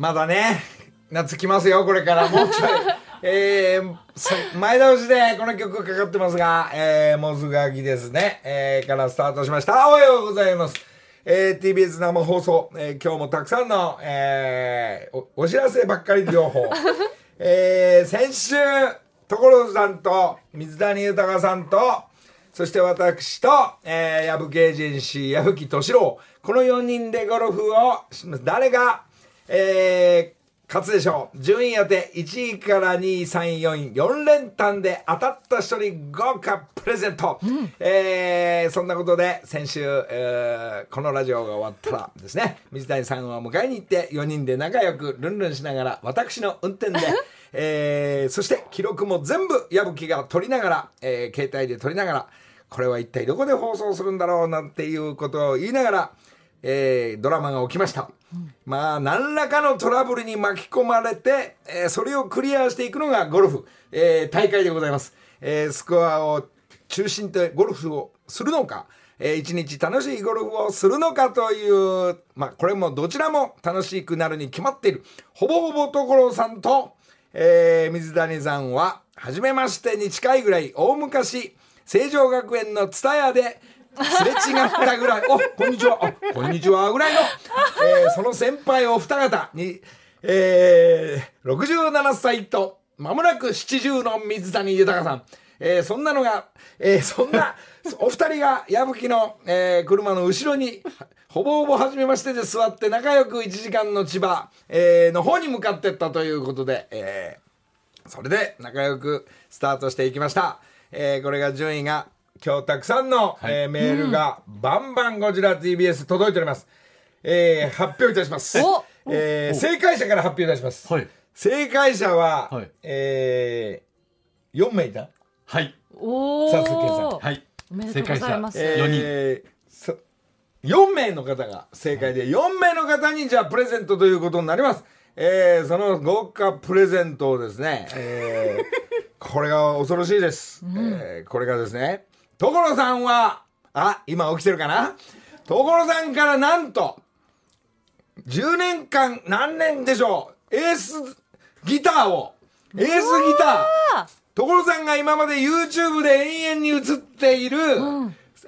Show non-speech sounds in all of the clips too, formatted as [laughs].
まだね、夏来ますよ、これから。もうちょい。[laughs] えー、さ前倒しでこの曲かかってますが、えー、モズガギですね、えー、からスタートしました。おはようございます。えー、TBS 生放送、えー、今日もたくさんの、えー、おお知らせばっかり情報。[laughs] えー、先週、所さんと水谷豊さんと、そして私と、えー、矢吹エージェンシー、矢吹敏郎、この4人でゴルフをします。誰が、えー、勝つでしょう。順位当て1位から2位、3位、4位、4連単で当たった人に豪華プレゼント。えーそんなことで、先週、えーこのラジオが終わったらですね、水谷さんを迎えに行って、4人で仲良くルンルンしながら、私の運転で、[laughs] えーそして記録も全部矢吹が撮りながら、えー携帯で撮りながら、これは一体どこで放送するんだろうなんていうことを言いながら、えードラマが起きました。まあ、何らかのトラブルに巻き込まれて、えーそれをクリアしていくのがゴルフ、えー大会でございます。えースコアを中心とゴルフをするのか、えー一日楽しいゴルフをするのかという、まあ、これもどちらも楽しくなるに決まっている。ほぼほぼ所さんと、えー水谷さんは、初めましてに近いぐらい、大昔、成城学園の蔦屋ですれ違ったぐらい、お、こんにちは、あ、こんにちは、ぐらいの、えーその先輩お二方に、えー、67歳と、まもなく70の水谷豊さん。えーそんなのが、えーそんな、お二人が矢吹の、えー車の後ろに、ほぼほぼ初めましてで座って仲良く1時間の千葉、えーの方に向かってったということで、えーそれで仲良くスタートしていきました。えーこれが順位が、今日たくさんの、えーメールがバンバンこちら TBS 届いております。えー発表いたします。おえー正解者から発表いたします。はい。正解者は、はいえー、4名いた？はい。おさすが健さんお。はい。おめでとうございます。えーそ4名の方が正解で、4名の方にじゃあプレゼントということになります。えーその豪華プレゼントをですね、えー [laughs] これが恐ろしいです。えーこれがですね、所さんは、あ、今起きてるかな？所さんからなんと、10年間、何年でしょう、エースギターを、エースギター、所さんが今まで YouTube で延々に映っている、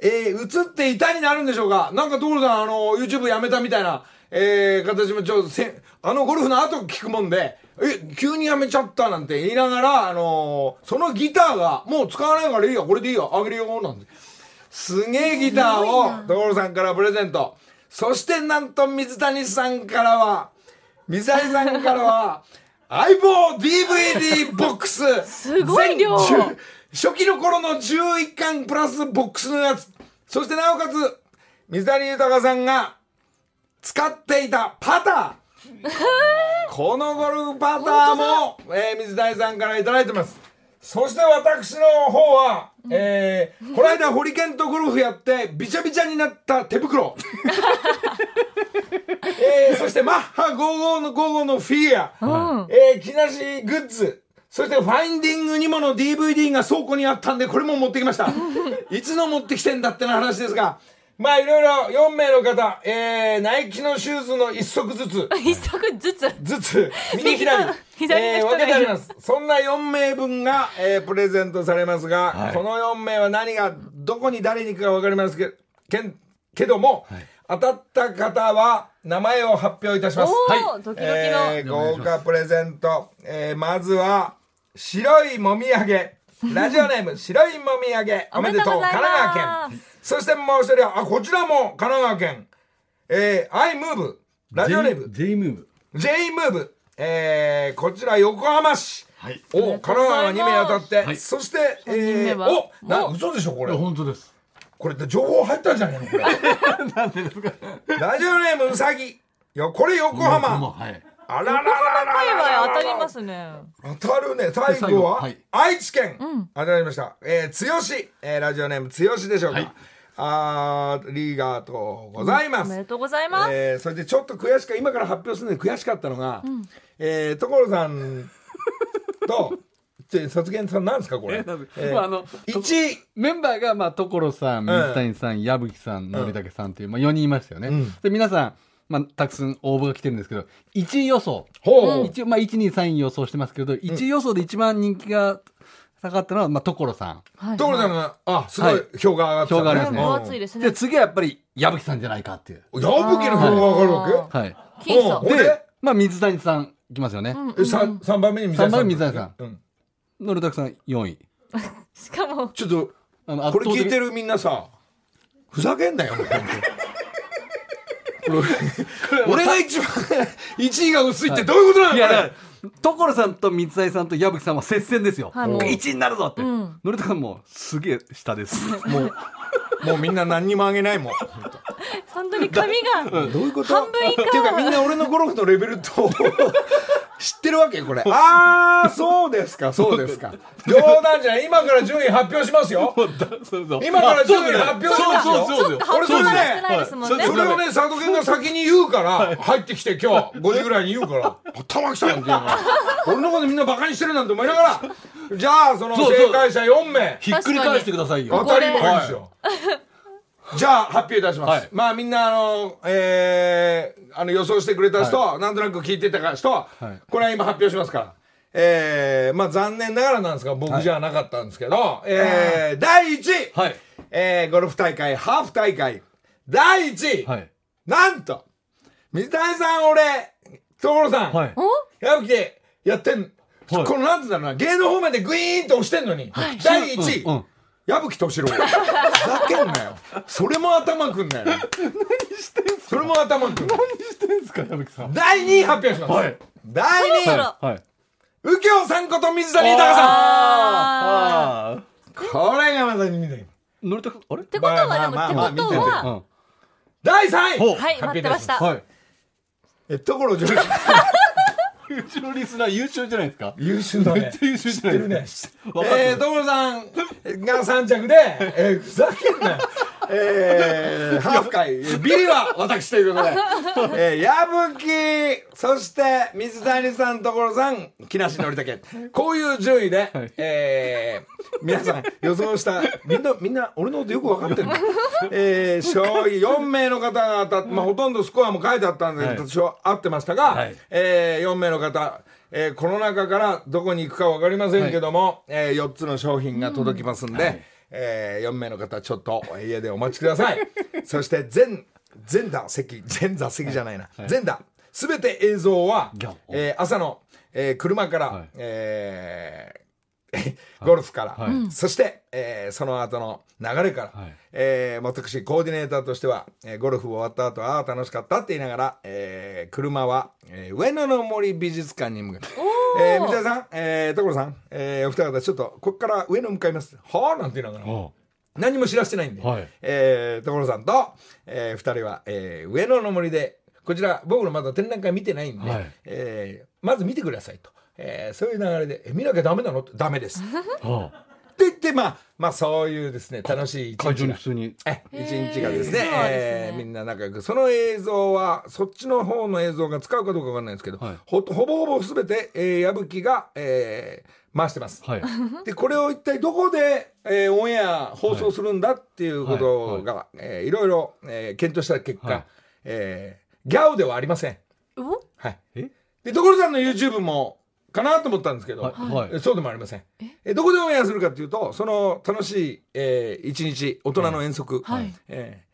えー映っていたになるんでしょうかなんか所さん、あの、YouTube やめたみたいな、えー形もちょっとせ、あのゴルフの後聞くもんで、え、急にやめちゃったなんて言いながら、あのーそのギターが、もう使わないからいいよ、これでいいよ、あげるよ、なんて。すげえギターを所さんからプレゼント。そしてなんと水谷さんからは、水谷さんからは、[laughs] 相棒 DVD ボックスすごい量全10初期の頃の11巻プラスボックスのやつ。そしてなおかつ、水谷豊さんが使っていたパター。このゴルフパターも、えー水谷さんからいただいてます。そして私の方は、えーこの間ホリケンとゴルフやってびちゃびちゃになった手袋。[laughs] えーそしてマッハ55の55のフィギュア。えー木梨グッズ。そしてファインディングにもの DVD が倉庫にあったんでこれも持ってきました。[laughs] いつの持ってきてんだってな話ですが。まあいろいろ4名の方、えーナイキのシューズの1足ずつ。[laughs] 一足ずつ？ずつ、右左、左えー分けてあります。そんな4名分が、えープレゼントされますが、はいこの4名は何が、どこに誰にか分かりますけけんけども、当たった方は名前を発表いたします。おはいお、ドキドキの。えー豪華プレゼント、えーまずは、白いもみあげ。ラジオネーム、白いもみあげ。おめでとう、神奈川県。そしてもう一人は、あ、こちらも神奈川県。えー、アイムーブ。ラジオネーム、J ムーブ。J ムーブ、えー、こちら横浜市。はい。お、神奈川が2名当たって、はいそして、えー、お、な、嘘でしょこれ。本当です。これって情報入ったんじゃないのこれ。[laughs] なんでですか？ラジオネームうさぎ。よ、これ横浜。はい。あららららら界らら隈当たりますね。当たるね。最後は、後はい愛知県。当たりました。えー、つよし。えー、ラジオネームつよしでしょうか。はいあーありがとうございます。おめでとうございます。えーそれでちょっと悔しか今から発表するのに悔しかったのが、えー所さんとちょ殺言さんなんですかこれ、えーまああの一メンバーが、まあ、所さん、水谷さん、矢吹さん、のりたけさんという、まあ、4人いましたよね。うんで、皆さん、まあ、たくさん応募が来てるんですけど、1位予想。ほう。一応、まあ、1、2、3位予想してますけど、1位予想で一番人気が高かったのは、まあ、所さん。はい所さんが、あ、すごいはい票が上がってた、票がありますねですねで、次はやっぱり、矢吹さんじゃないかっていう。矢吹の票が上がるわけ？はい。で？で、まあ、水谷さん、いきますよね。え三三番目に水谷さん。三番目に水谷さんうん。のりたくさん4位。[laughs] しかもちょっと、あのこれ聞いてる。るみんなさ、ふざけんなよ、本当俺俺が一番、[laughs] 1位が薄いってどういうことなのいや、だこれから、所さんと水谷さんと矢吹さんは接戦ですよ。はいもう1位になるぞって。うんのりたくんも、すげえ下です。もう、もうみんな何にもあげないもん。本当に髪がどういうこと？半分以下っていうかみんな俺のゴルフのレベルと [laughs] 知ってるわけこれ。あー、そうですか、そうですか。冗談じゃない。今から順位発表しますよ。今から順位発表しますよ。そうそうそうちょっと発表まだしてないですもんねそれをね、佐藤健が先に言うから、入ってきて今日、5時ぐらいに言うから、頭きたなんて言うの俺のことみんなバカにしてるなんて思いながら、じゃあ、その正解者4名、ひっくり返してくださいよ。当たり前ですよ。じゃあ、発表いたします。はい。まあ、みんな、あの、えー、あの、予想してくれた人、なんとなく聞いてた人は、はい。これは今発表しますから。えー、まあ、残念ながらなんですが、僕じゃなかったんですけど、えー、第1位、はい。えー、ゴルフ大会、ハーフ大会、第1位、はい。なんと、水谷さん、俺、所さん、はい。お？矢吹でやってん、はい。このなんつうんだろうな、芸能方面でグイーンと押してんのに、第1位、うんうん矢吹敏郎。ふざけんなよ。それも頭くんなよ。何してんすか？それも頭くん。何してんすか、矢吹さん？第2位発表します。はい第2位、はい。右京さんこと水谷豊さああ。ん。これがまた見ない。のりたあれ？ってことはでもまあまあまあってこと見ててはうん。第3位はい待ってましたはい。え、所ジョージ。うちのリスナー優秀じゃないですか？優秀だねめっち。ゃ優秀じゃないですか？わかるえー、所さんが3着で、えー、ふざけんなよ。えー、ハーフ会、ビリは私ということで、[laughs] えー、矢吹、そして水谷さん、所さん、木梨憲武。こういう順位で、はい。えー、皆さん予想した、みんな、みんな、俺のことよくわかってるの [laughs] えー、将棋4名の方が当たって、まあ、ほとんどスコアも書いてあったんで、はい。私は合ってましたが、はい。えー、4名の方、えーこの中からどこに行くか分かりませんけども、えー、4つの商品が届きますんで、え4名の方ちょっと家でお待ちください。そして全全座席全座席じゃないな、全座。すべて映像はえー朝の、えー車から、はいえーゴルフから、はいそして、えーその後の流れから、はいえー私コーディネーターとしては、えーゴルフ終わった後ああ楽しかったって言いながら、えー車は、えー上野の森美術館に向かってえー、三谷さん、えー、所さん、えー、お二方ちょっとここから上野向かいます。はあなんて言いながら。お何も知らしてないんで、はい。えー、所さんと、えー、二人は、えー、上野の森でこちら僕のまだ展覧会見てないんで、はい。えーまず見てくださいと、えー、そういう流れでえ見なきゃダメなの？ってダメです [laughs] ってはあ。言ってまあまあそういうですね楽しい一会場日がに普通に。え一日がですね,、すね。えーみんな仲良く。その映像はそっちの方の映像が使うかどうかわかんないんですけど、はい。ほほぼほぼ全て、えー、矢吹が、えー回してます。はい。でこれを一体どこで、えーオンエア放送するんだっていうことが、い。えーいろいろ、えー検討した結果、はい。えーギャオではありません。お？はい、え？で所さんの YouTube もかなと思ったんですけど、はいはいえそうでもありません。え？どこでオンエアするかっていうとその楽しい、えー一日大人の遠足、はいえー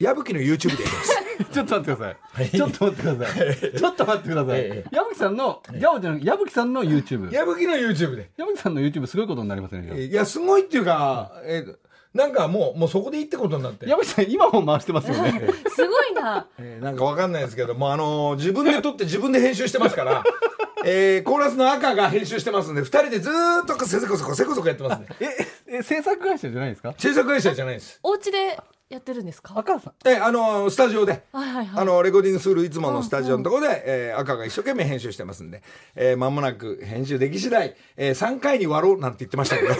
矢吹の YouTube でやります。[laughs] ちょっと待ってください。ちょっと待ってください。ちょっと待ってくださいえ。矢吹さんの、ギャオじゃなくて、矢吹さんの YouTube。矢吹の YouTube で。矢吹さんの YouTube すごいことになりませんね。いやすごいっていうか、えーなんかもうもうそこでいいってことになって。矢吹さん、今も回してますよね。[laughs] すごいなえーなんかわかんないですけども、あのー自分で撮って自分で編集してますから、えーコーラスの赤が編集してますんで、二人でずーっとせこそこせこそこやってますね。え、え、制作会社じゃないですか制作会社じゃないです。お家でやってるんですか赤さん。えあのスタジオで。はいはいはいあのレコーディングするいつものスタジオのところで、えー赤が一生懸命編集してますんで、えー間もなく編集でき次第、えー3回に割ろうなんて言ってましたけど、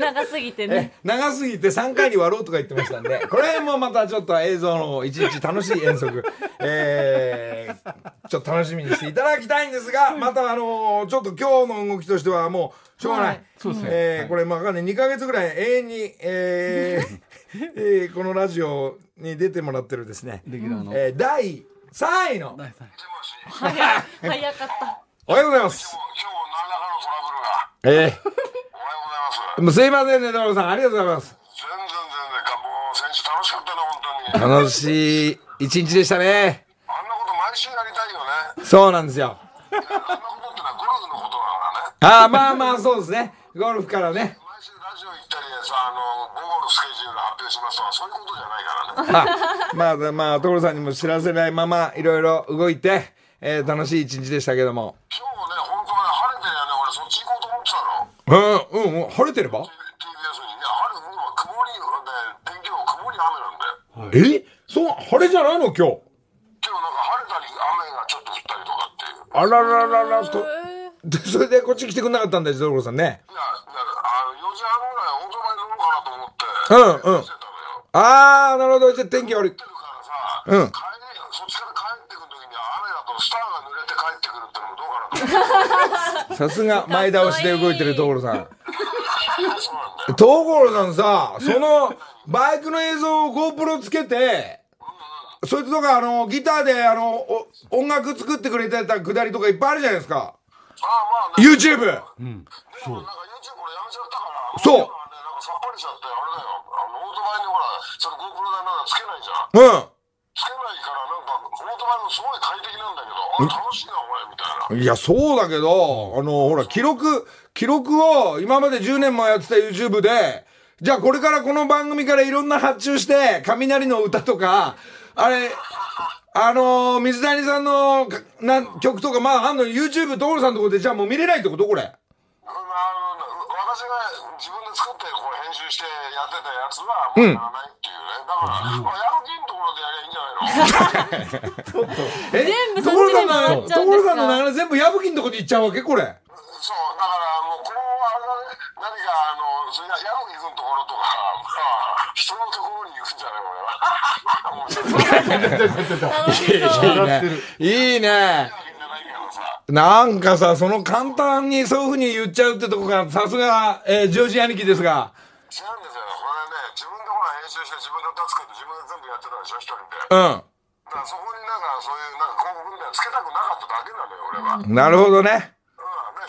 長すぎてえね。長すぎて3回に割ろうとか言ってましたんで、[laughs] これもまたちょっと映像の一日楽しい遠足、えー、ちょっと楽しみにしていただきたいんですが、またあのーちょっと今日の動きとしてはもう、しょうがない。はいそうですねえーこれまあわかんない。2ヶ月ぐらい永遠に、えー [laughs] えーこのラジオに出てもらってるですね、レギュラーの。えー第3位の、早い早かった。おはようございます。今日何らかのトラブルが。えおはようございます。ー、もうすいませんね、所さん。ありがとうございます。全然全然か、もう選手楽しかったな、本当に。楽しい一日でしたね。あんなこと毎週やりたいよね。そうなんですよ。あんなことってのはゴルフのことだからね。ああ、まあまあ、そうですね。ゴルフからね。毎週ラジオ行ったりさ、あの、午後のスケジュール発表しますとか、そういうことじゃないからね。あまあ、まあ、所さんにも知らせないまま、いろいろ動いて、えー楽しい一日でしたけども。今日ね、本当はね、晴れてりゃね、俺そっち行こうと思ってたの。うん、うん、晴れてれば？TBS に。いや、晴れ、今曇り、天気予報曇り雨なんで。えそう、晴れじゃないの今日。今日なんか晴れたり、雨がちょっと降ったりとかっていう。あららららと。で、それでこっち来てくんなかったんだよ、所さんね。いや、なんかあの4時半ぐらいオートバイ乗ろうかなと思って。うんうん。ああ、なるほど。じゃあ天気悪い。うん帰りそっちから帰ってくるときに雨だとスターが濡れて帰ってくるって [laughs] さすが、前倒しで動いてる所さん。所さんさ、その、バイクの映像を GoPro つけて、それとか、あの、ギターで、あの、お音楽作ってくれてたくだりとかいっぱいあるじゃないですか。ああ、まあね。YouTube! でもなんか YouTube 俺やめちゃったから。そうなんかさっぱりしちゃって、あれだよ。あの、オートバイにほら、その GoPro だなんだつけないじゃん。うん。つけないから、なんか、オートバイもすごい快適なんだけど、あ、楽しいな、これ、みたいな。いや、そうだけど、あの、ほら、記録、記録を今まで10年もやってた YouTube で、じゃあこれからこの番組からいろんな発注して、雷の歌とか、あれ、あのー水谷さんのかなん曲とか、まあ、あんの YouTube 所さんのとこで、じゃあもう見れないってことこれ？私が自分で作ってこう編集してやってたやつはもうやらないっていうね、だから、まあ、やる気のところでやりゃいいんじゃないの？[laughs] え全部そっちに回っちゃうんですか所さんの流れ全部矢吹のとこに行っちゃうわけ？これ。そうだからもうこうあれだね何かあのそれ矢吹君のところとかまあ人のところに行くんじゃないこれは。いいね。いいね。なんかさ、その簡単にそういうふうに言っちゃうってとこが、さすが、えー、ジョージ兄貴ですが。違うんですよこれね自分でほら編集して自分で歌作って自分で全部やってたでしょ一人でうん。だからそこになんかそういうなんか広告みたいなのつけたくなかっただけなのよ俺は、うん、でなるほどね。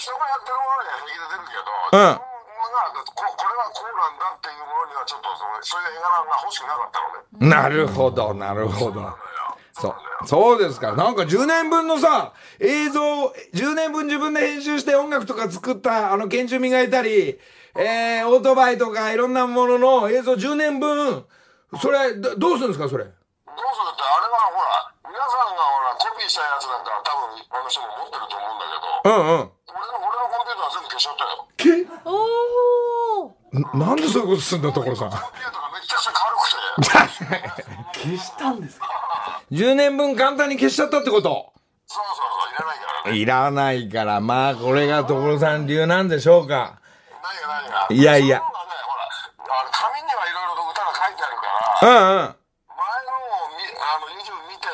人がやってるものには平気で出るけど、うん自分がここれはこうなんだっていうものにはちょっとそうそういう絵柄が欲しくなかったのねなるほど、なるほど。そう。そうですか。なんか10年分のさ、映像、10年分自分で編集して音楽とか作った、あの、研修磨いたり、えー、オートバイとかいろんなものの映像10年分、それ、どどうするんですか、それ？どうするってあれはほら皆さんがほらコピーしたやつなんか多分あの人も持ってると思うんだけどうんうん。俺の俺のコンピューターは全部消しちゃったよけ？おー。ななんでそういうことすんだ、所さん。コンピューターがめちゃくちゃ軽くて [laughs] 消したんですか？10年分簡単に消しちゃったってこと？そうそうそういらないから。ねいらないから、まあ、これが所さん流なんでしょうか。何が何がいやいや。ねほら。あの紙にはいろいろと歌が書いてあるから。うんうん。前のを見あの YouTube 見て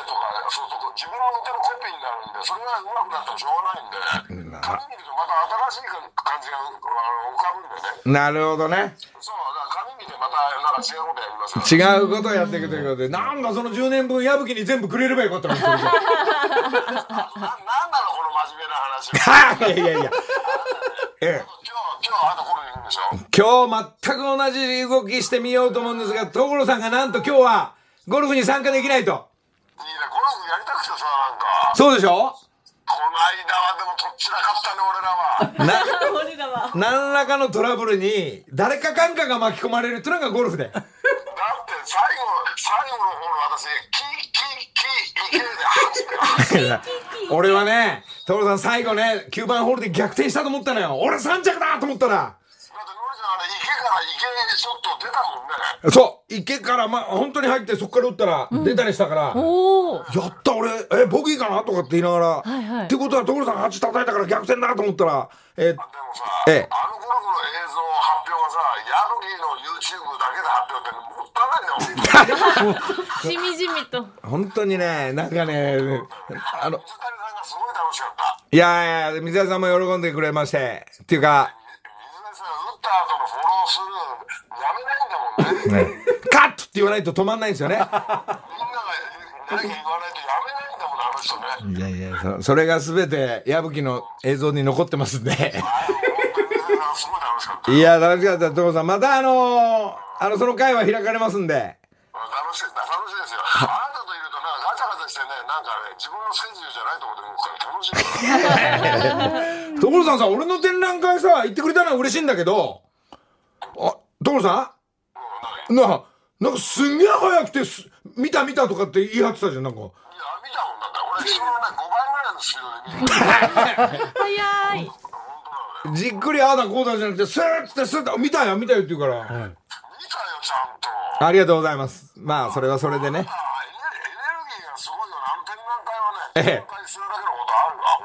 とかそうそう自分の歌のコピーになるんでそれが上手くなったらしょうがないんで紙見るとまた新しい感じがあの浮かぶんでねなるほどね。そうだから紙見てまたなんか違うことやりますよ違うことをやっていくということで、なんだその10年分矢吹に全部くれればよかったのななんだろうこの真面目な話い [laughs] いやいやいや。ええ。今日全く同じ動きしてみようと思うんですが、所さんがなんと今日はゴルフに参加できないと。いいねゴルフやりたくてさなんかそうでしょ？この間はでもとっちらかったね俺らはな、俺らは。何 [laughs] らかのトラブルに誰かかんかが巻き込まれるっていうのがゴルフで。だって最後最後の方の私キキキ池で走って俺はね、所さん最後ね、9番ホールで逆転したと思ったのよ。俺3着だと思ったら。だってノリちゃんあれ池から池ちょっと出たもんねそう池から、ま、本当に入ってそこから打ったら、出たりしたから、おー。やった俺、え、ボギーかなとかって言いながら、はいはいってことは所さん8叩いたから逆転だと思ったら、えでもさ、ええあのゴルフの映像発表がさ、矢の YouTube だけで発表ってもったいないね、本当に。しみじみと。本当にね、なんかね、あの、水谷さんがすごい楽しかった。いやいや、水谷さんも喜んでくれまして、っていうか、った後のフォロースルーやめないんだもんね。カットって言わないと止まんないんですよね。みんなが何か言わないとやめないんだもん、あの人ね。いやいや、そそれがすべて矢吹の映像に残ってますんで。いや、楽しかった、所さん。またあのーあの、その会は開かれますんで。楽しい、楽しいですよ。あしてね、なんかね、自分のスケジュールじゃないところで動くから楽しいから。所さんさ、俺の展覧会さ、行ってくれたのは嬉しいんだけど、あ、所さん？なあ、なんかすんげえ早くてす、見た見たとかって言い張ってたじゃん、なんか。いや、見たもんだって、俺、人のね、5倍ぐらいのスピードで見る。早い。じっくりああだこうだじゃなくて、スーッつってスーッと、見たよ、見たよって言うから。見たよ、ちゃんと。ありがとうございます。まあ、それはそれでね。展覧会はね、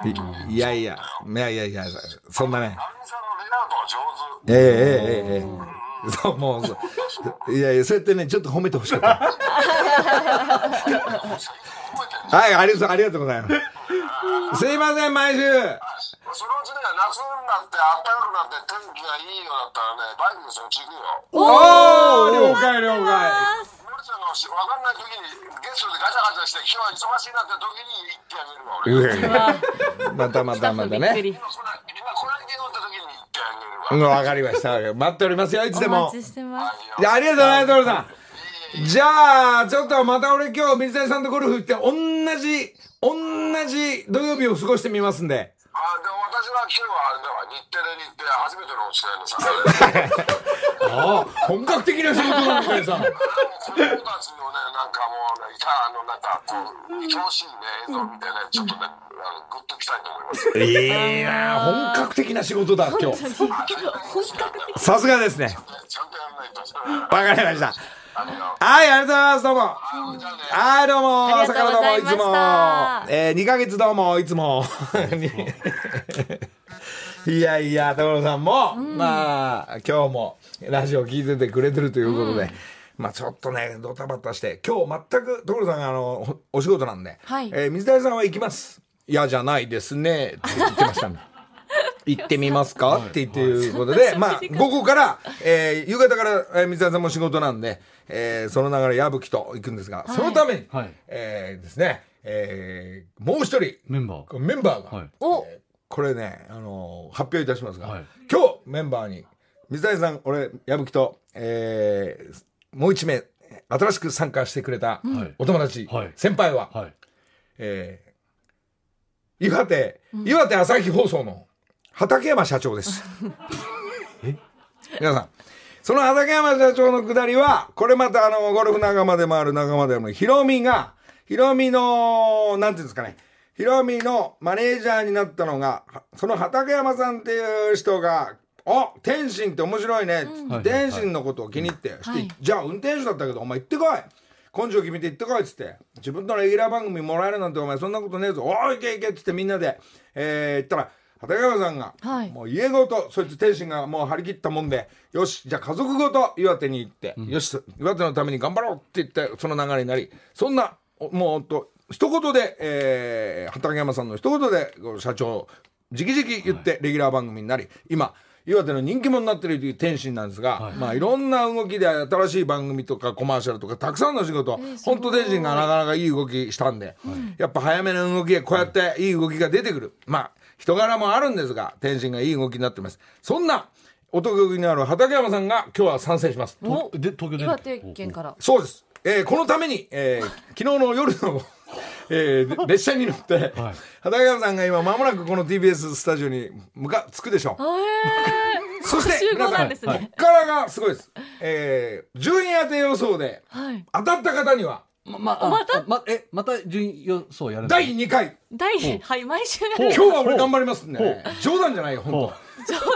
ええ、いやいや、いやいやいや、そんなね。ええええええ。ええ、そうもうそういやいやそうやってねちょっと褒めてほしかった。[laughs] はいありがとうございます。すいません毎週。そのうちね夏になって暖かくなって天気がいいようだったらねバイクでそっちくよおお了解了解。のりちゃんがし分かんない時に、ゲストでガチャガチャして、今日は忙しいなって時に行ってあげるわ、俺。うえまたまたまたね。今来ない、今来ないけどって時に行ってあげるわ。うん、わかりました。待っておりますよ、いつでおも待。ちしてます。ありがとうございます、トロさん。じゃあ、ちょっとまた俺今日、水谷さんとゴルフ行って、同じ、同じ土曜日を過ごしてみますんで。あでも私は今日はあれだわ、日テレに行って初めてのお付き合いのさ、ああ、本格的な仕事なんですね、さん。子供たちのね、なんかもうね、いたあの、なんかこう、愛おしいね、映像を見てね、ちょっとね、あのグッときたいと思います。本格的な仕事だ、今日。本格的。さすがですね。わかりました。はい、ありがとうございます、どうも。はい、どうも。ありがとうございました。朝からどうも、いつも。えー、2ヶ月どうも、いつも。い [laughs] やいや、所さんも、まあ、今日もラジオ聞いててくれてるということで、まあちょっとね、ドタバタして、今日全く所さんがあの、おお仕事なんで、はい。えー水谷さんは行きます。嫌じゃないですね、って言ってましたね。[laughs] 行ってみますか、って言っていうことで、まあ、午後から、えー夕方から、えー水谷さんも仕事なんで、えーその流れ、矢吹と行くんですが、そのために、はいえーですね、えーもう一人、メンバー。メンバーが、はい。お、これね、あのー発表いたしますが、はい今日メンバーに、水谷さん、俺、矢吹と、えーもう一名、新しく参加してくれたはいお友達、はい先輩は、はい。えー岩手、岩手朝日放送の畠山社長です。[laughs] 皆さん、その畠山社長のくだりは、これまたあの、ゴルフ仲間でもある仲間でもヒロミが、ヒロミの、なんていうんですかね、ヒロミのマネージャーになったのが、はその畠山さんっていう人が、あ天心って面白いね、はい天心のことを気に入って、してはい。じゃあ運転手だったけど、お前行ってこい。根性決めて行ってこいっつって、自分のレギュラー番組もらえるなんてお前そんなことねえぞ。おい行け行けっつってみんなで、えー、言ったら、畠山さんが、はい。もう家ごと、そいつ天心がもう張り切ったもんで、よし、じゃあ家族ごと岩手に行って、よし、岩手のために頑張ろうって言って、その流れになり、そんな、おもうほんと、一言で、えー、畠山さんの一言で、社長、直々言ってレギュラー番組になり、今、岩手の人気者になってるという天心なんですが、はい。まあいろんな動きで新しい番組とかコマーシャルとかたくさんの仕事、本当天心がなかなかいい動きしたんで、やっぱ早めの動きでこうやっていい動きが出てくる。まあ人柄もあるんですが、天心がいい動きになってます。そんなお得意のある畠山さんが今日は参戦します。おで、東京で。岩手県から。そうです。えーこのために、えー昨日の夜の、えー列車に乗って、はい畠山さんが今間もなくこの TBS スタジオに向か着くでしょう。え [laughs] そして集合皆さん、なんですねこっからがすごいです。えー順位当て予想でー。はい。当たった方にはま、ま、あまた？あま、え、また順位予想やる第2回。第二はい、毎週。ほう今日は俺頑張りますんで、ね、冗談じゃないよ、本ほう当。冗談。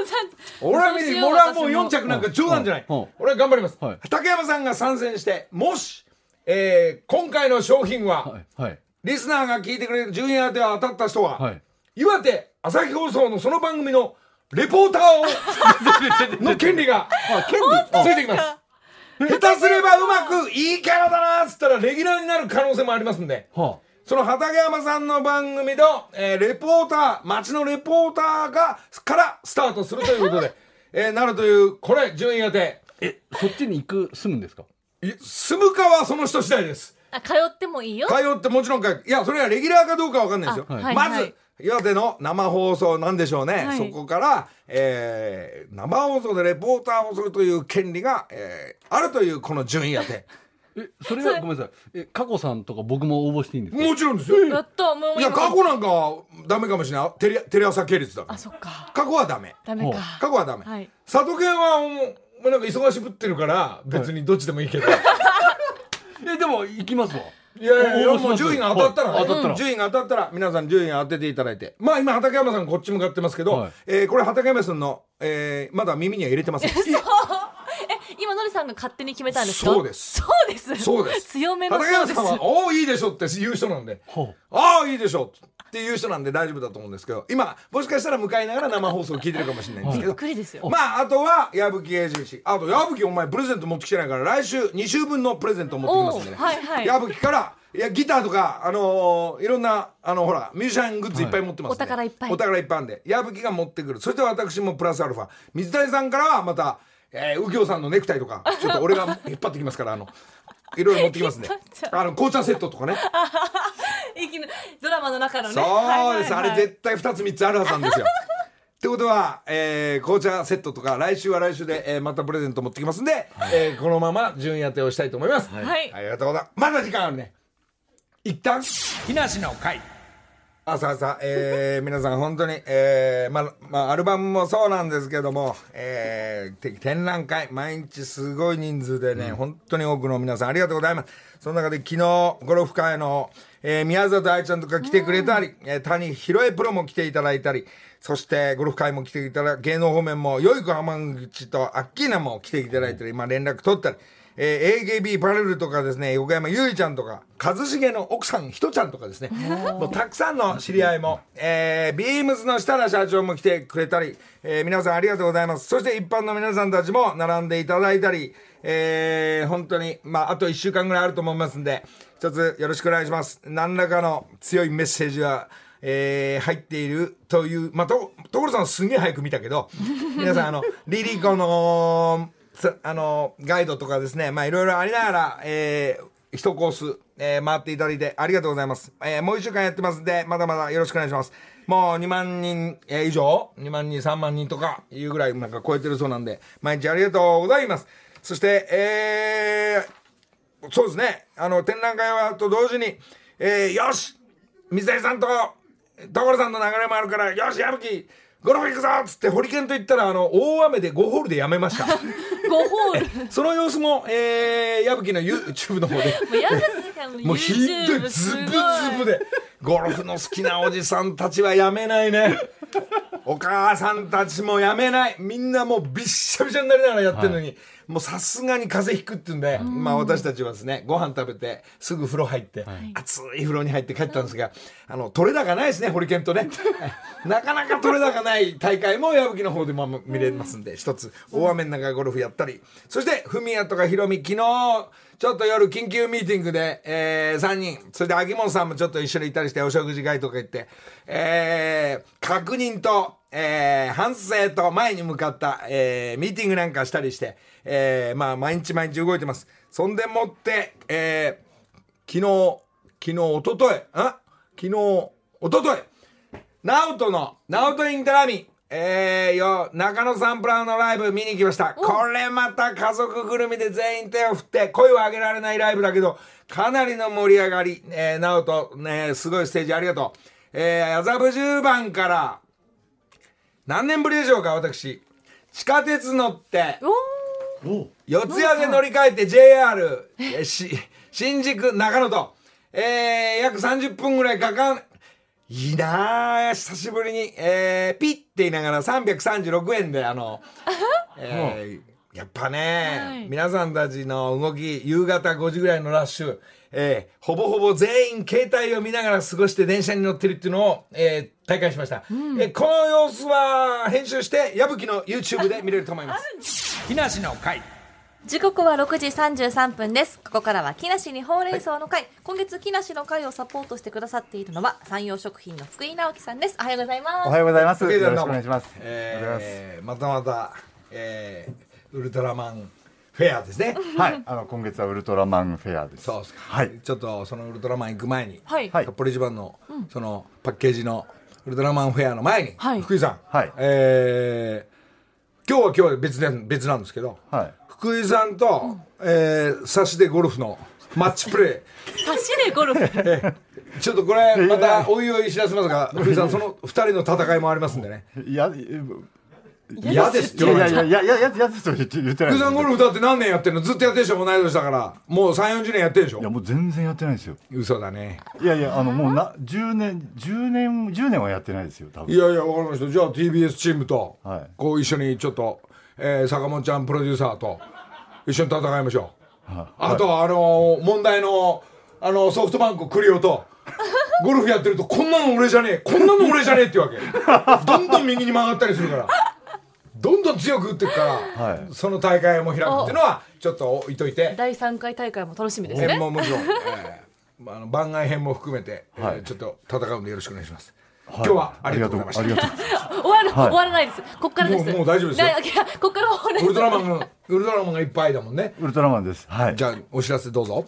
俺は見る、そうしよう俺はもう私も4着なんか冗談じゃないうんうん。俺は頑張りますはい。竹山さんが参戦して、もし、えー今回の商品は、はい。はい。リスナーが聞いてくれる順位当てが当たった人は、はい。岩手朝日放送のその番組のレポーターを、[laughs] の権利が、ついてきます。下手すればうまくいいキャラだなっつったらレギュラーになる可能性もありますんで。はその畠山さんの番組の、えーレポーター、街のレポーターが、からスタートするということで、[laughs] えーなるという、これ、順位当て。あ。え、そっちに行く、住むんですか？い住むかはその人次第です。あ、通ってもいいよ。通ってもちろんか、いや、それはレギュラーかどうかわかんないですよ。あはいまずはい、岩手の生放送なんでしょうね。はいそこから、えー生放送でレポーターをするという権利が、えーあるというこの順位当て。え、それはごめんなさい。え、加古さんとか僕も応募していいんですか？もちろんですよ。やった、もういや、今過去なんかはダメかもしれない。テレテレ朝系列だからあ、。そっか。過去はダメ。ダメか。過去はダメ。はい佐渡県はもう、もうなんか忙しぶってるから、別にどっちでもいいけど。[laughs] え、でも行きますわ。いやいやもう順位が当たったらね、はい当たったらうん順位が当たったら、皆さん順位当てていただいて。まあ今、畠山さんこっち向かってますけど、はいえーこれ畠山さんの、えーまだ耳には入れてません。[laughs] え、今のりさんが勝手に決めたんですか？そうですそうです。そうです。強めの畠そうです。山さんは、おお、いいでしょって言う人なんで、ほああ、いいでしょっていう人なんで大丈夫だと思うんですけど、今、もしかしたら向かいながら生放送を聞いてるかもしれないんですけびっど、くりですよ。まあ、あとは、矢吹永住氏。あと、矢吹お前プレゼント持ってきてないから、来週2週分のプレゼントを持ってきますんでね。はいはい矢吹から、いや、ギターとか、あのーいろんな、あの、ほら、ミュージシャングッズいっぱい持ってますんで、お宝いっぱいお宝いっぱいあるんで、矢吹が持ってくる。そして私もプラスアルファ。水谷さんからはまた、えー、右京さんのネクタイとか、ちょっと俺が引っ張ってきますから、あの、いろいろ持ってきますんで引っ張っちゃ。うあの、紅茶セットとかね。いきなドラマの中のね。そうです、はいはいはいあれ絶対2つ3つあるはずなんですよ。ってことは、えー、紅茶セットとか来週は来週で、えーまたプレゼント持ってきますんで、えーこのまま順位当てをしたいと思います。はいありがとうございます。まだ時間あるね。一旦、木梨の会。あさあさあ、えー、皆さん本当に、えー、まあ、まあ、アルバムもそうなんですけども、えー、て展覧会、毎日すごい人数でね、本当に多くの皆さんありがとうございます。その中で昨日、ゴルフ会の、えー、宮里愛ちゃんとか来てくれたり、えー、谷弘恵プロも来ていただいたり、そしてゴルフ会も来ていただ芸能方面も、よい子浜口とアッキーナも来ていただいたり、まあ連絡取ったり、えー AKB パレルとかですね、横山ゆいちゃんとか、一茂の奥さんひとちゃんとかですね、もうたくさんの知り合いも、えー、ビームスの設楽社長も来てくれたり、えー皆さんありがとうございます。そして一般の皆さんたちも並んでいただいたり、えー本当に、まあ、あと1週間ぐらいあると思いますんで、一つよろしくお願いします。何らかの強いメッセージは、えー入っているという、まあ、と、所さんすんげえ早く見たけど、皆さん、あの、リリコの、つあの、ガイドとかですね、まあ、いろいろありながら、えー、一コース、えー回っていただいてありがとうございます。えーもう一週間やってますんで、まだまだよろしくお願いします。もう2万人、えー以上 ?2 万人、3万人とかいうぐらいなんか超えてるそうなんで、毎日ありがとうございます。そして、えー、そうですね。あの、展覧会はと同時に、えー、よし水谷さんと所さんの流れもあるから、よし、矢吹ゴルフ行くぞっつって、ホリケンと言ったら、あの、大雨で5ホールでやめました。[laughs] 5ホール。その様子も、えー、矢吹の YouTube の方で。もうやだすかもうもうひどい、ズブズブで。ゴルフの好きなおじさんたちはやめないね。お母さんたちもやめない。みんなもうびっしゃびしゃになりながらやってるのに、もうさすがに風邪ひくって言うんで、まあ私たちはですね、ご飯食べて、すぐ風呂入って、熱い風呂に入って帰ったんですが、あの、取れ高ないですね、ホリケンとね。[laughs] なかなか取れ高ない大会も矢吹の方でも見れますんで、一つ、大雨の中ゴルフやったり、そして、ふみやとかひろみ、昨日、ちょっと夜緊急ミーティングで、えー、3人、それで秋元さんもちょっと一緒にいたりして、お食事会とか行って、えー、確認と、えー、反省と前に向かった、えー、ミーティングなんかしたりして、えー、まあ、毎日毎日動いてます。そんでもって、えー、昨日、昨日、おととい、あ？昨日、おととい、ナウトの、ナウトインテラミ、えー、よ、中野サンプラーのライブ見に行きました。これまた家族ぐるみで全員手を振って、声を上げられないライブだけど、かなりの盛り上がり、えー、ナウト、ね、すごいステージありがとう。えー、麻布十番から、何年ぶりでしょうか、私。地下鉄乗って、お四谷で乗り換えて JR、えし、新宿、長野と、えー、約30分ぐらいかかん、いいなあ久しぶりに、えー、ピッて言いながら336円で、あの、[laughs] えー、やっぱね、はい。皆さんたちの動き、夕方5時ぐらいのラッシュ、えーほぼほぼ全員携帯を見ながら過ごして電車に乗ってるっていうのを、えー体感しました、えーこの様子は編集して矢吹の YouTube で見れると思います。木梨の会時刻は6時33分です。ここからは木梨にほうれん草の会。今月木梨の会をサポートしてくださっているのは山陽食品の福井直樹さんです。おはようございます。おはようございます。福井さんよろしくお願いします。えーまたまた、えーウルトラマンフェアですねはい、あの今月はウルトラマンフェアです。そうですか、はい。ちょっとそのウルトラマン行く前に、はい。はい札幌一番の、そのパッケージのウルトラマンフェアの前に、はい福井さん、はいえー今日は今日で別で別なんですけど、はい。福井さんと、えー、差しでゴルフの [laughs] マッチプレ差しでゴルフ？ーちょっとこれまたおいおい知らせますが福井さんその二人の戦いもありますんでねいや、嫌ですいやいやいやいやいやややつと言って言ってないさんゴルフだって何年やってんの？ずっとやってるでしょ？同い年だからもう3 4 0年やってるでしょ？いやもう全然やってないですよ。嘘だねいやいやあのもうな10年10年10年はやってないですよ多分。いやいや、わかりました。じゃあ TBS チームと、はいこう一緒にちょっと、えー、坂本ちゃんプロデューサーと一緒に戦いましょう。はいあとは、あのー問題の、あのソフトバンク栗尾と、ゴルフやってると、こんなの俺じゃねえ、こんなの俺じゃねえっていうわけ。どんどん右に曲がったりするから。どんどん強く打っていくから、はい。その大会も開くっていうのは、ちょっと置いといて、第3回大会も楽しみですね。編ももちろん、えああの番外編も含めて、えーはい。ちょっと戦うんでよろしくお願いします。はい。今日はありがとうございました。終わる、はい終わらないです。こっからです。もうもう大丈夫ですこっからウルトラ草マンが、ウルトラマンがいっぱいだもんね。ウルトラマンです。はい。じゃあ、お知らせどうぞ。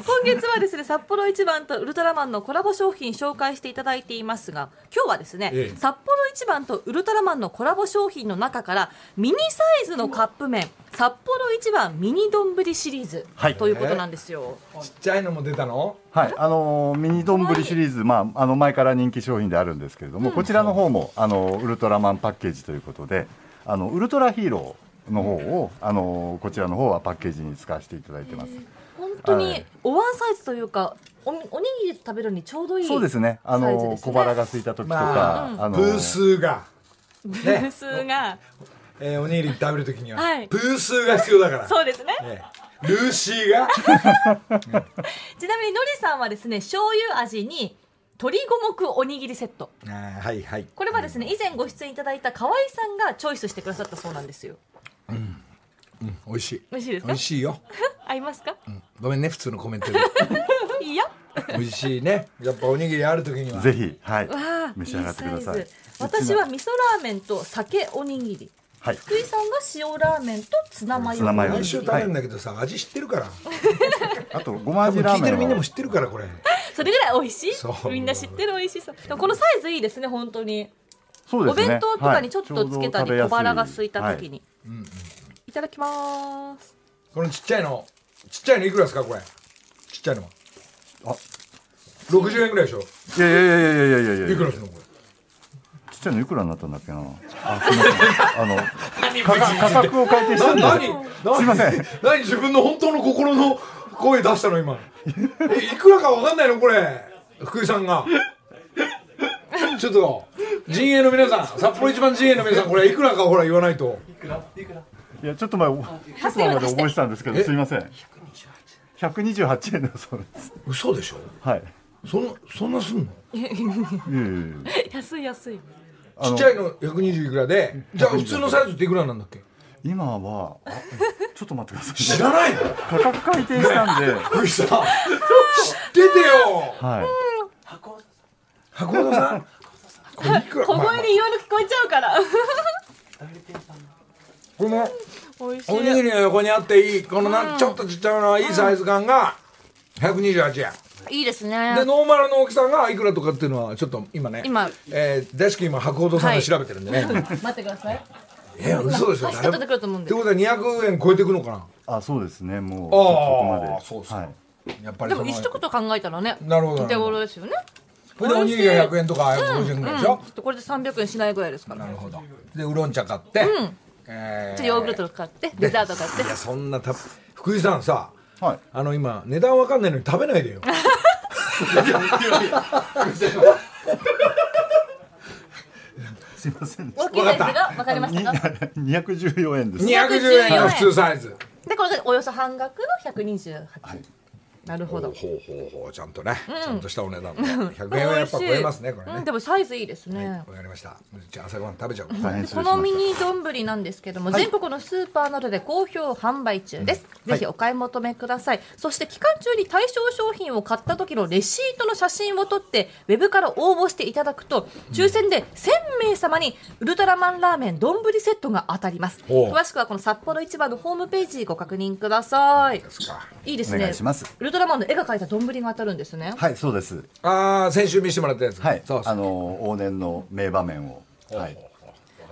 今月はですね札幌一番とウルトラマンのコラボ商品紹介していただいていますが今日はですね、ええ札幌一番とウルトラマンのコラボ商品の中からミニサイズのカップ麺札幌一番ミニ丼シリーズ、はいということなんですよ、ちっちゃいのも出たの？はい、あのーミニ丼シリーズ、まあ、あの前から人気商品であるんですけれども、こちらの方もあのウルトラマンパッケージということであのウルトラヒーローの方を、あのこちらの方はパッケージに使わせていただいてます。本当にはい。おワンサイズというかおにおにぎりと食べるのにちょうどいいそうですね。あの小腹が空いた時とか、まあのプースーが、ブースが、えーおにぎり食べるときには、はい。プースーが必要だから。そうですね。えールーシーが、[laughs] ちなみにのりさんはですね醤油味に鶏五目おにぎりセットあーはいはい。これはですね以前ご出演いただいた河合さんがチョイスしてくださったそうなんですよ美味しい。美味しいですか？美味しいよ。[laughs] 合いますか、うんごめんね、普通のコメントで。[laughs] いや美味しいね。やっぱおにぎりあるときには。ぜひはいわあ召し上がってくださいいいサイズ。私は味噌ラーメンと酒おにぎりはい。福井さんが塩ラーメンとツナマヨツナマヨ毎週食べるんだけどさ、味知ってるから。[laughs] あとごま多分聞いてるみんなも知ってるから、これ。それぐらい美味しい？そうみんな知ってる美味しさでもこのサイズいいですね本当にそうですね。お弁当とかにちょっとつけたり、はい小腹が空いた時。に、い、ただきますこのちっちゃいの、ちっちゃいのいくらですか、これ？ちっちゃいのは。あ60円ぐらいでしょ。どはいはいいやいやいやいやいやいやいやいくらするのこれ？ちっちゃいのいくらになったんだっけな？[laughs] あ、すみません。あの、価格価格を改定したんで。何？すいません。何？自分の本当の心の声出したの今？[laughs] えいくらかわかんないの？これ。福井さんが。ちょっと陣営の皆さん札幌一番陣営の皆さんこれいくらかほら言わないと。いや、ちょっと前、ちょっと前まで覚えてたんですけど、すみません。128円だそうです。嘘でしょ？はい。そんなそんなすんの？[laughs] 安い安いあのちっちゃいの120いくらでじゃあ普通のサイズっていくらなんだっけ？今は、あちょっと待ってください、知らないの？価格改定したんで、福井さん。知っててよ。はい。箱田さん。これいくら？小声でいろいろ聞こえちゃうから。このおにぎりの横にあっていいこのなんちょっとちっちゃいのいいサイズ感が128円いいですね。でノーマルの大きさがいくらとかっていうのはちょっと今ね今。えー、大好き今白鸚さんが調べてるんでね、[laughs] 待ってください。え嘘でしょ。誰も。出してくると思うんで。ってことは200円超えてくのかあ、そうですね、もう、あーそこまで。そうですか。はい。なやっぱりでも一言考えたらねなるほどお手頃ですよね。それでおにぎりが100円とか150円ぐらいでしょ、これで300円しないぐらいですから。なるほど。でウーロン茶買って、えーヨーグルト買ってデザート買って。いやそんなた福井さんさはい。あの今値段わかんないのに食べないでよ。すいません。でし大きいサイズが分かりましたか？た214円です。210円。の普通サイズ。でこれがおよそ半額の128、なるほど。ほうほうほうちゃんとね、ちゃんとしたお値段で。100円はやっぱ超えますねこれね、うん、でもサイズいいですね、わかりました。じゃあ朝ごはん食べちゃおう。このミニ丼なんですけども、全国のスーパーなどで好評販売中です、ぜひお買い求めください、そして期間中に対象商品を買った時のレシートの写真を撮ってウェブから応募していただくと抽選で1000名様にウルトラマンラーメン丼セットが当たります。詳しくはこの札幌市場のホームページご確認ください。いいですね。お願いします。ウルトラマンの絵が描いた丼が当たるんですね。たはいそうです。ああ先週見せてもらったやつ。はいそうそう。あの往年の名場面を。はい。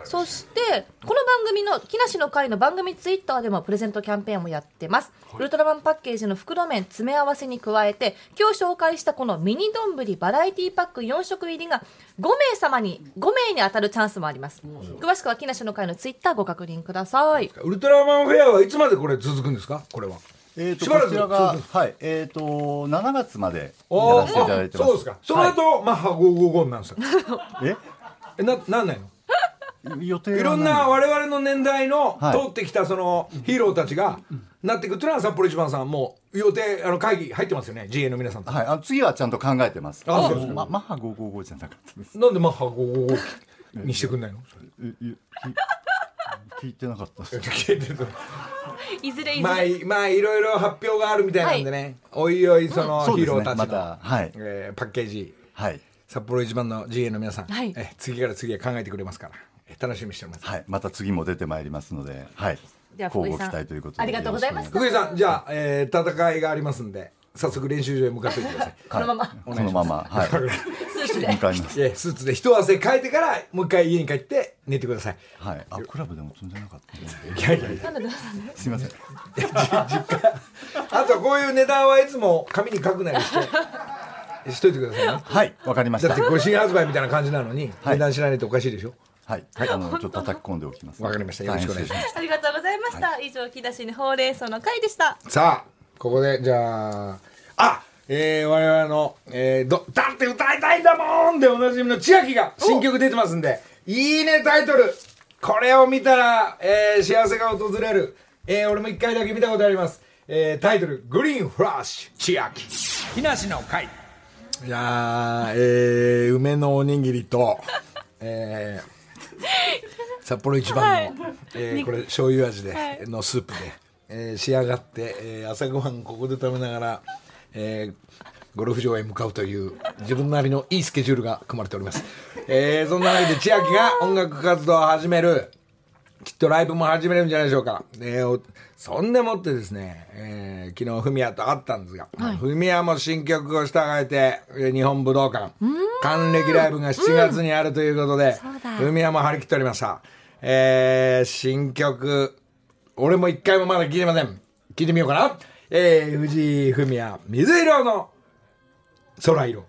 そしてこの番組の木梨の会の番組ツイッターでもプレゼントキャンペーンをやってます、ウルトラマンパッケージの袋麺詰め合わせに加えて今日紹介したこのミニ丼バラエティパック4食入りが5名様に5名に当たるチャンスもあります。詳しくは木梨の会のツイッターご確認ください。ウルトラマンフェアはいつまでこれ続くんですか？これはえー、としばらく。こちらが続はいえっ、と7月までやおらせていただいてます。そうですか。その後、マッハ555になるんですよ。は [laughs] いえななんないの？え予定はい。ろんな我々の年代のはい。通ってきたそのヒーローたちがなっていくっていうのは札幌一番さんもう予定あの会議入ってますよね？GA の皆さんと。はい、あの次はちゃんと考えてます。あそうですか。まマッハ555じゃなかったです。なんでマッハ555にしてくんないのええき聞いてなかったです。聞いてるいずれいずまあれいまあいろいろ発表があるみたいなんでね、おいおいそのヒーローたちの、またはい。えーパッケージ。はい。札幌一番の GA の皆さん、はい。え次から次へ考えてくれますから。え楽しみにしております。はい、また次も出てまいりますので、はい。では福井さん。交互期待ということで。ありがとうございました。福井さんじゃあ、えー戦いがありますんで早速練習場へ向かっておいてください。[laughs] このまま。このまま、はい。スーツで。向かい。ます。えースーツで一汗かいてからもう一回家に帰って寝てください。はい。あ、クラブでも飛んでなかった。いやいやいや。すみません。[laughs] あとこういう値段はいつも紙に書くなりして [laughs] しといてくださいね。はい、わかりました。だって。ご新発売みたいな感じなのに、はい。値段知らないとおかしいでしょ。はい、あの、ちょっと叩き込んでおきます。わかりました。よろしくお願いします。ありがとうございました、以上木梨にほうれん草の会でした。さあここでじゃああえー、我々の、えー、どだって歌いたいんだもんでおなじみの千秋が新曲出てますんでいいねタイトル。これを見たら、えー、幸せが訪れる、えー、俺も一回だけ見たことあります、えー、タイトル「グリーンフラッシュ千秋。木梨の会」いやーえー、梅のおにぎりと [laughs] えー、[laughs] 札幌一番の、はい。えーこれ醤油味で、はい。のスープで、えー仕上がって、えー朝ごはんここで食べながら、えーゴルフ場へ向かうという自分なりのいいスケジュールが組まれております、えーそんなわけで千秋が音楽活動を始めるきっとライブも始めるんじゃないでしょうか。えーおそんでもってですね、えー昨日フミヤと会ったんですが、フミヤも新曲を従えて、えー日本武道館、還暦ライブが7月にあるということでそうだ、フミヤも張り切っておりました。えー新曲、俺も一回もまだ聞いてません。聞いてみようかな。えー藤井フミヤ、水色の空色。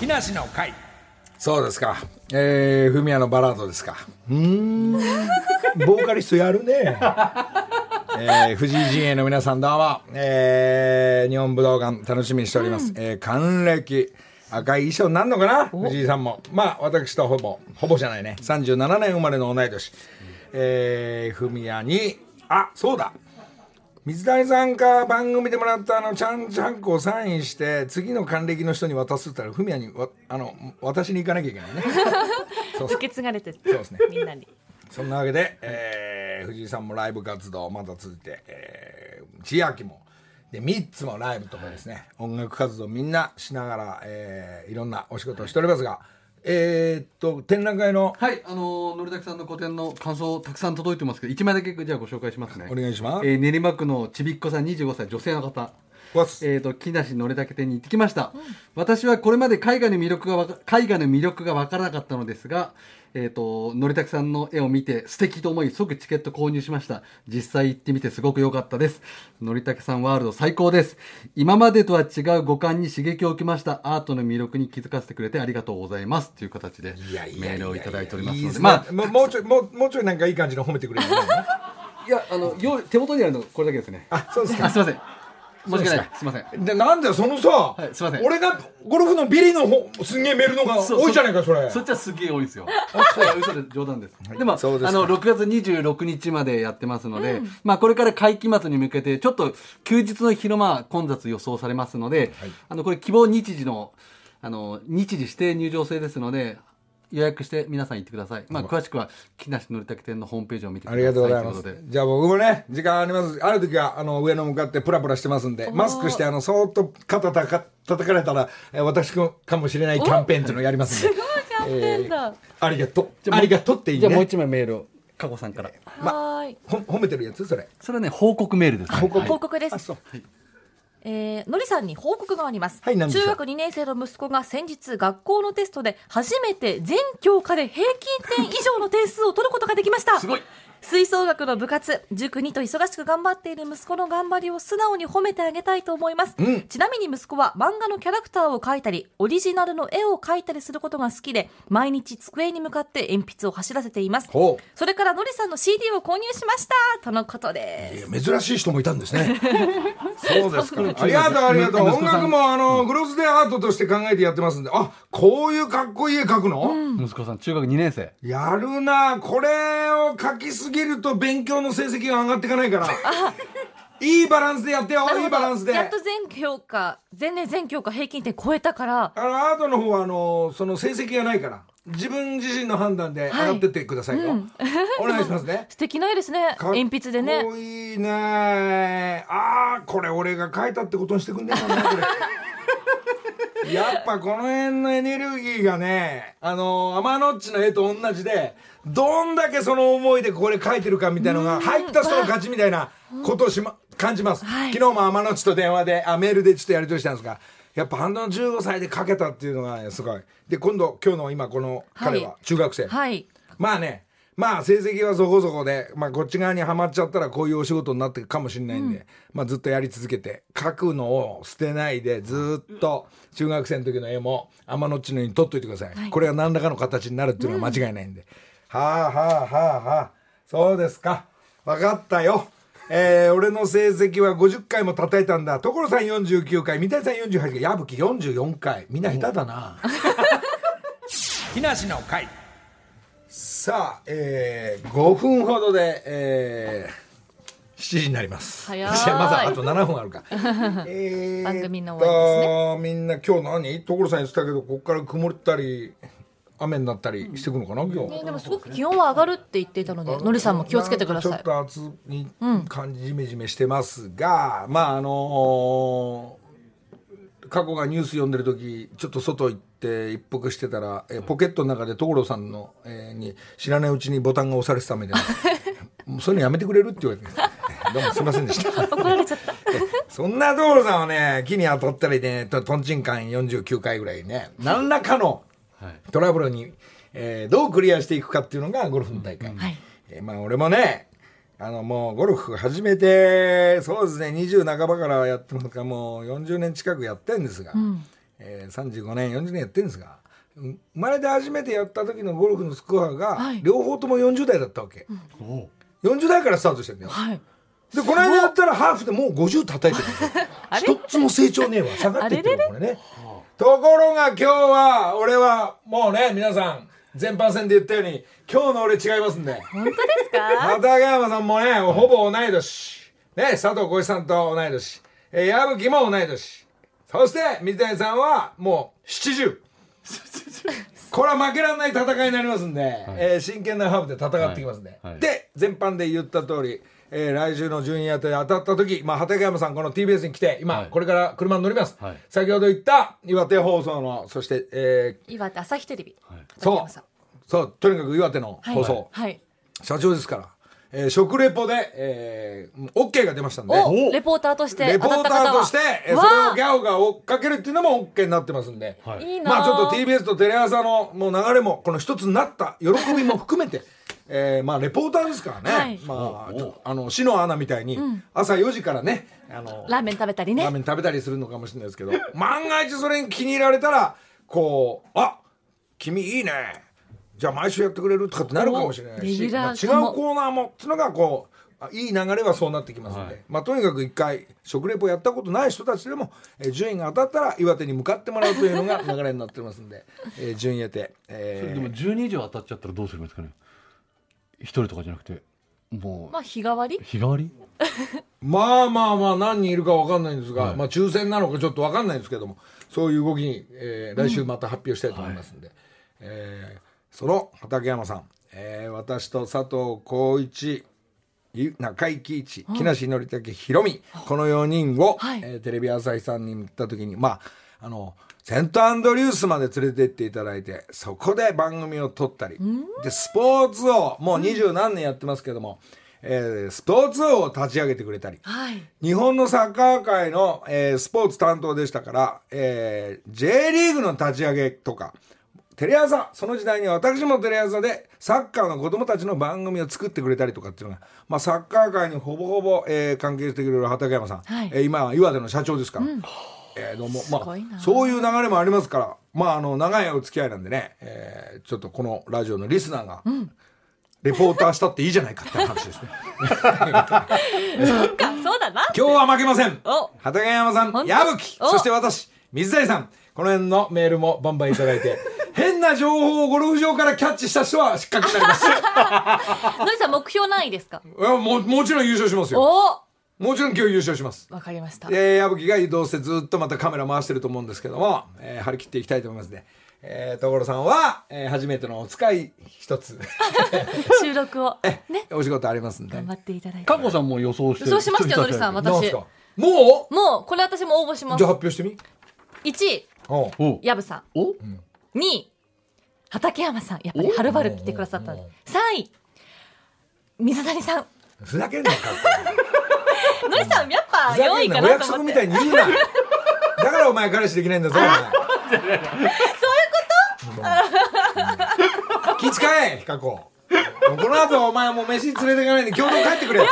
木梨の会。そうですか。えー、フミヤのバラードですか。うーん。ボーカリストやるね。[laughs] えー、藤井陣営の皆さんどうも、えー、日本武道館楽しみにしております。えー、還暦。赤い衣装になるのかな？藤井さんも。まあ、私とほぼ、ほぼじゃないね。37年生まれの同い年。えー、フミヤに、あ、そうだ。水谷さんが番組でもらったあのちゃんちゃんこをサインして次の還暦の人に渡すったらフミヤにわあの渡しに行かなきゃいけないね。[laughs] そう受け継がれてる。そうですね。みんなに。そんなわけで、えー藤井さんもライブ活動まだ続いて、えー、千秋も。で3つもライブとかですね。音楽活動みんなしながら、えーいろんなお仕事をしておりますがえーっと展覧会のはい、あのー、のりたけさんの個展の感想たくさん届いてますけど、1枚だけじゃあご紹介しますね。お願いしますえー練馬区のちびっこさん25歳女性の方。えー、と木梨のりたけ店に行ってきました、私はこれまで絵画の魅力が絵画の魅力が分からなかったのですが、えー、とのりたけさんの絵を見て素敵と思い即チケット購入しました。実際行ってみてすごく良かったです。のりたけさんワールド最高です。今までとは違う五感に刺激を受けました。アートの魅力に気づかせてくれてありがとうございます。という形でメールをいただいておりますので。まあもうちょいもうもうちょいなんかいい感じの褒めてくれる [laughs] いやあのよ手元にあるのこれだけですね。あそうですか。あすいません申し訳ない。すいません。で、なんだよ、そのさ、いすいません俺がゴルフのビリの方、すんげえメールのが多いじゃないか、それ。そっちはすげえ多いですよ。はい嘘で冗談です。でも、あそうですかの、6月26日までやってますので、まあ、これから会期末に向けて、ちょっと休日の昼間混雑予想されますので、あの、これ希望日時の、あの、日時指定入場制ですので、予約して皆さん行ってください。まあ、詳しくは、木梨憲武店のホームページを見てください。ありがとうございますということで。じゃあ僕もね、時間あります。ある時は、あの、上の向かってプラプラしてますんで、マスクして、あの、そーっと肩たか叩かれたら、えー私かもしれないキャンペーンっていうのをやりますんで。キャンペーンだ。ありがとう。ありがとうっていいじゃあもうね。一枚メールを、加護さんから。はーい。ほ褒めてるやつ？それ。それはね、報告メールです、ね。報告報告ですあ、。そう。えー、のりさんに報告があります、はい中学2年生の息子が先日学校のテストで初めて全教科で平均点以上の点数を取ることができました。すごい吹奏楽の部活塾にと忙しく頑張っている息子の頑張りを素直に褒めてあげたいと思います、うん。ちなみに息子は漫画のキャラクターを描いたりオリジナルの絵を描いたりすることが好きで毎日机に向かって鉛筆を走らせています。それからのりさんの CD を購入しました。とのことです。いや珍しい人もいたんですね。[laughs] そうですか。ありがとう、ありがとう。音楽も、あの、グロスでアートとして考えてやってますんで、あ、こういうかっこいい絵描くの、息子さん、中学2年生。やるな。これを書きすぎると勉強の成績が上がっていかないから。[laughs] いいバランスでやってよ、いいバランスで。やっと全教科前年全教科平均点超えたから。あの、アートの方は、あの、その成績がないから、自分自身の判断で上がってってくださいよ。[laughs] お願いしますね。[laughs] 素敵な絵ですね。鉛筆でねいいね。ああこれ俺が書いたってことにしてくんねえかなこれやっぱこの辺のエネルギーがねあの天のっちの絵と同じでどんだけその思いでこれ書いてるかみたいなのが入った人の勝ちみたいなことをし、ま、感じます、はい。昨日も天のっちと電話であメールでちょっとやり取りしたんですがやっぱ半の15歳で書けたっていうのがねすごい。で今度今日の今この彼ははい。中学生、はい。まあね、まあ成績はそこそこで、まあこっち側にはまっちゃったらこういうお仕事になっていくかもしれないんで、まあずっとやり続けて、書くのを捨てないでずっと中学生の時の絵も天のっちのように撮っといてください。はいこれが何らかの形になるっていうのは間違いないんで。はあはあはあはあ、そうですか。わかったよ。えー、俺の成績は50回も叩いたんだ。所さん49回、三谷さん48回、矢吹44回。みんな下手だな。[laughs] 木梨の会。さあ、えー、5分ほどで、えー、7時になります。早いや [laughs] まだあと7分あるか。[laughs] えー番組の終わりですね。みんな今日何？所さん言ってたけど、ここから曇ったり、雨になったりしてくのかな、今日。ねでもすごく気温は上がるって言っていたのでのりさんも気をつけてくださいちょっと暑い感じジメジメしてますが、まああのー過去がニュース読んでる時ちょっと外行って一服してたら、えーポケットの中で所さんの、えーに知らないうちにボタンが押されてためで [laughs] もうそういうのやめてくれるって言われてどうもすいませんでした。怒られちゃった。[laughs] そんな所さんはね木に当たったりねととんちんかん49回ぐらいね何らかのはい。トラブルに、えーどうクリアしていくかっていうのがゴルフの大会、はい。えーまあ俺もねあのもうゴルフ始めてそうですね20半ばからやってますからもう40年近くやってるんですが、えー35年40年やってるんですがうん生まれて初めてやった時のゴルフのスコアが、はい。両方とも40代だったわけ、お40代からスタートしてるんだよ。はい。でこの間やったらハーフでもう50叩いてる [laughs] 一つも成長ねえわ。下がってってるこれねところが今日は俺はもうね皆さん全般戦で言ったように今日の俺違いますんで本当ですか畠山さんもねほぼ同い年ね佐藤浩市さんと同い年えー矢吹も同い年そして水谷さんはもう70これは負けられない戦いになりますんで、えー真剣なハーフで戦ってきますんで、はい。はい。で全般で言った通り、えー来週の順位当てで当たった時、まあ、畠山さんこの TBS に来て今、はい。これから車に乗ります、はい。先ほど言った岩手放送のそして、えー岩手朝日テレビ。そう。畠山さん。そう。とにかく岩手のはい。放送、はい。社長ですから、えー食レポで、えー、OK が出ましたんで。おレポーターとしてレポーターとして、えーそれをギャオが追っかけるっていうのも OK になってますんで、はい。いいなまあ。ちょっと TBS とテレ朝のもう流れもこの一つになった喜びも含めて、えーまあレポーターですからね、はい。まああの篠アナみたいに朝4時からね、あのラーメン食べたりねラーメン食べたりするのかもしれないですけど万が一それに気に入られたらこう「あ君いいねじゃあ毎週やってくれる」とかってなるかもしれないし、まあ違うコーナーも。っていうのがこうあいい流れはそうなってきますので、はい。まあ、とにかく一回食レポやったことない人たちでも、えー順位が当たったら岩手に向かってもらうというのが [laughs] 流れになってますんで、えー順位当て、えー。それでも12以上当たっちゃったらどうするんですかね？一人とかじゃなくてもまあ日替わり？う日替わり？[laughs] まあまあまあ何人いるかわかんないんですが、まあ抽選なのかちょっとわかんないんですけどもそういう動きに、えー来週また発表したいと思いますんで、えーその畠山さん、えー私と佐藤浩一ゆ中井貴一木梨憲武ひろみこの4人を、はい。えーテレビ朝日さんに行った時にまああのセントアンドリュースまで連れて行っていただいてそこで番組を撮ったり。でスポーツ王もう二十何年やってますけども、えースポーツ王を立ち上げてくれたり。はい。日本のサッカー界の、えースポーツ担当でしたから、えー J リーグの立ち上げとかテレ朝。その時代には私もテレ朝でサッカーの子供たちの番組を作ってくれたりとかっていうのが、まあ、サッカー界にほぼほぼ、えー関係してくれる畠山さん、はい。えー今は岩手の社長ですから。えーどうもまあ、そういう流れもありますから、まあ、あの長いお付き合いなんでね、えーちょっとこのラジオのリスナーが、レポーターしたっていいじゃないかって話ですね。[laughs] そっかそうだな。今日は負けません。お。畠山さん矢吹お。そして私水谷さん。この辺のメールもバンバンいただいて変な情報をゴルフ場からキャッチした人は失格になります。[laughs] のりさん目標何位ですか？いやももちろん優勝しますよ。おもちろん今日優勝します。わかりました。えー矢吹が移動してずっとまたカメラ回してると思うんですけども、えー張り切っていきたいと思いますね。えー、所さんは、えー初めてのお使い一つ。[laughs] 収録を。[laughs] ね。お仕事ありますんで。頑張っていただいて。加護さんも予想してそうしましたよのりさん私。もう？もうこれ私も応募します。じゃあ発表してみ。1位。おう。さん。お2位畠山さんやっぱりはるばる来てくださったんで3位水谷さん。ふざけんなかのりさんやっぱふざ4位かなと思って。約束みたいに言うな。だからお前彼氏できないんだぞ。そういうこ気使えヒカ子 [laughs] この後お前もう飯連れていかないで共同帰ってくれとあー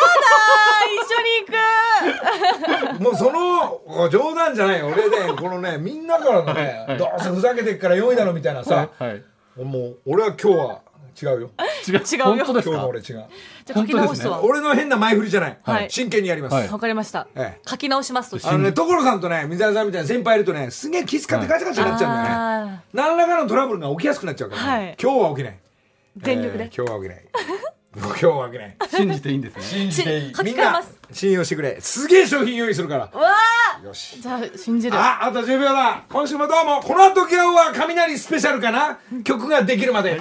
一緒に行く。もうその冗談じゃないよ俺ねこのねみんなからのねどうせふざけてっから4位だろみたいなさはいもう俺は今日は違うよ。違う違うよ。今日本当ですか？の俺違う。じゃあ書き直すわ、俺の変な前振りじゃない、はい。真剣にやります、はい。わかりました、ええ。書き直しますとあのね所さんとね水谷さんみたいな先輩いるとねすげえ気遣ってガチャガチャになっちゃうんだよね、あ何らかのトラブルが起きやすくなっちゃうから、ね。はい。今日は起きない全力で？えー今日は起きない。今日は起きない。[laughs] 信じていいんですね。信じていい。みんな信用してくれ。すげえ商品用意するから。わよし。ーじゃあ信じる。ああと10秒だ。今週もどうも。この後今日は雷スペシャルかな？曲ができるまで